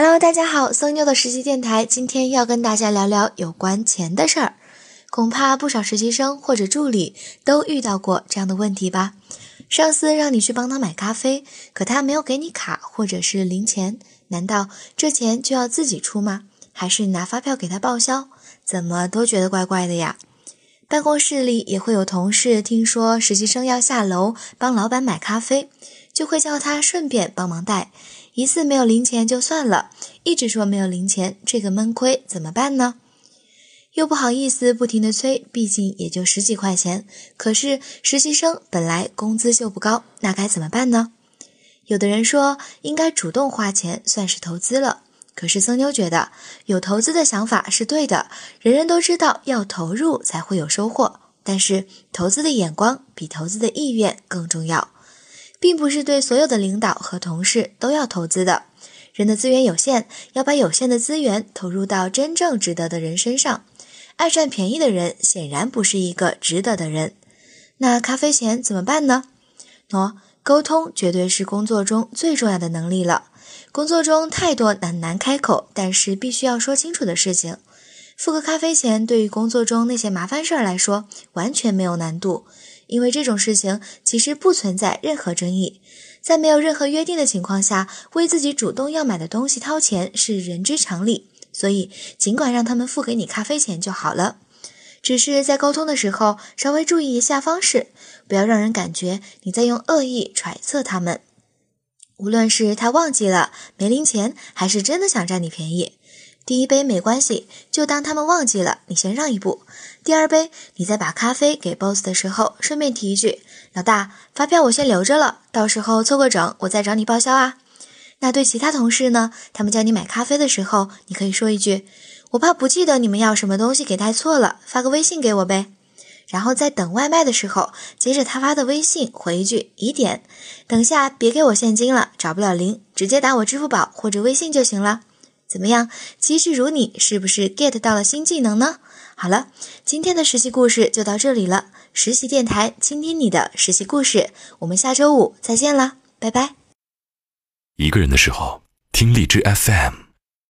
Hello，大家好，松妞的实习电台今天要跟大家聊聊有关钱的事儿。恐怕不少实习生或者助理都遇到过这样的问题吧？上司让你去帮他买咖啡，可他没有给你卡或者是零钱，难道这钱就要自己出吗？还是拿发票给他报销？怎么都觉得怪怪的呀。办公室里也会有同事听说实习生要下楼帮老板买咖啡，就会叫他顺便帮忙带。一次没有零钱就算了，一直说没有零钱，这个闷亏怎么办呢？又不好意思不停的催，毕竟也就十几块钱。可是实习生本来工资就不高，那该怎么办呢？有的人说应该主动花钱，算是投资了。可是僧妞觉得有投资的想法是对的，人人都知道要投入才会有收获，但是投资的眼光比投资的意愿更重要。并不是对所有的领导和同事都要投资的，人的资源有限，要把有限的资源投入到真正值得的人身上。爱占便宜的人显然不是一个值得的人。那咖啡钱怎么办呢？喏，沟通绝对是工作中最重要的能力了。工作中太多难难开口，但是必须要说清楚的事情。付个咖啡钱，对于工作中那些麻烦事儿来说，完全没有难度。因为这种事情其实不存在任何争议，在没有任何约定的情况下，为自己主动要买的东西掏钱是人之常理，所以尽管让他们付给你咖啡钱就好了。只是在沟通的时候稍微注意一下方式，不要让人感觉你在用恶意揣测他们。无论是他忘记了没零钱，还是真的想占你便宜。第一杯没关系，就当他们忘记了，你先让一步。第二杯，你在把咖啡给 boss 的时候，顺便提一句：“老大，发票我先留着了，到时候凑个整，我再找你报销啊。”那对其他同事呢？他们叫你买咖啡的时候，你可以说一句：“我怕不记得你们要什么东西给带错了，发个微信给我呗。”然后在等外卖的时候，接着他发的微信回一句：“疑点，等下别给我现金了，找不了零，直接打我支付宝或者微信就行了。”怎么样？机智如你，是不是 get 到了新技能呢？好了，今天的实习故事就到这里了。实习电台，倾听你的实习故事。我们下周五再见啦，拜拜。一个人的时候，听荔枝 FM。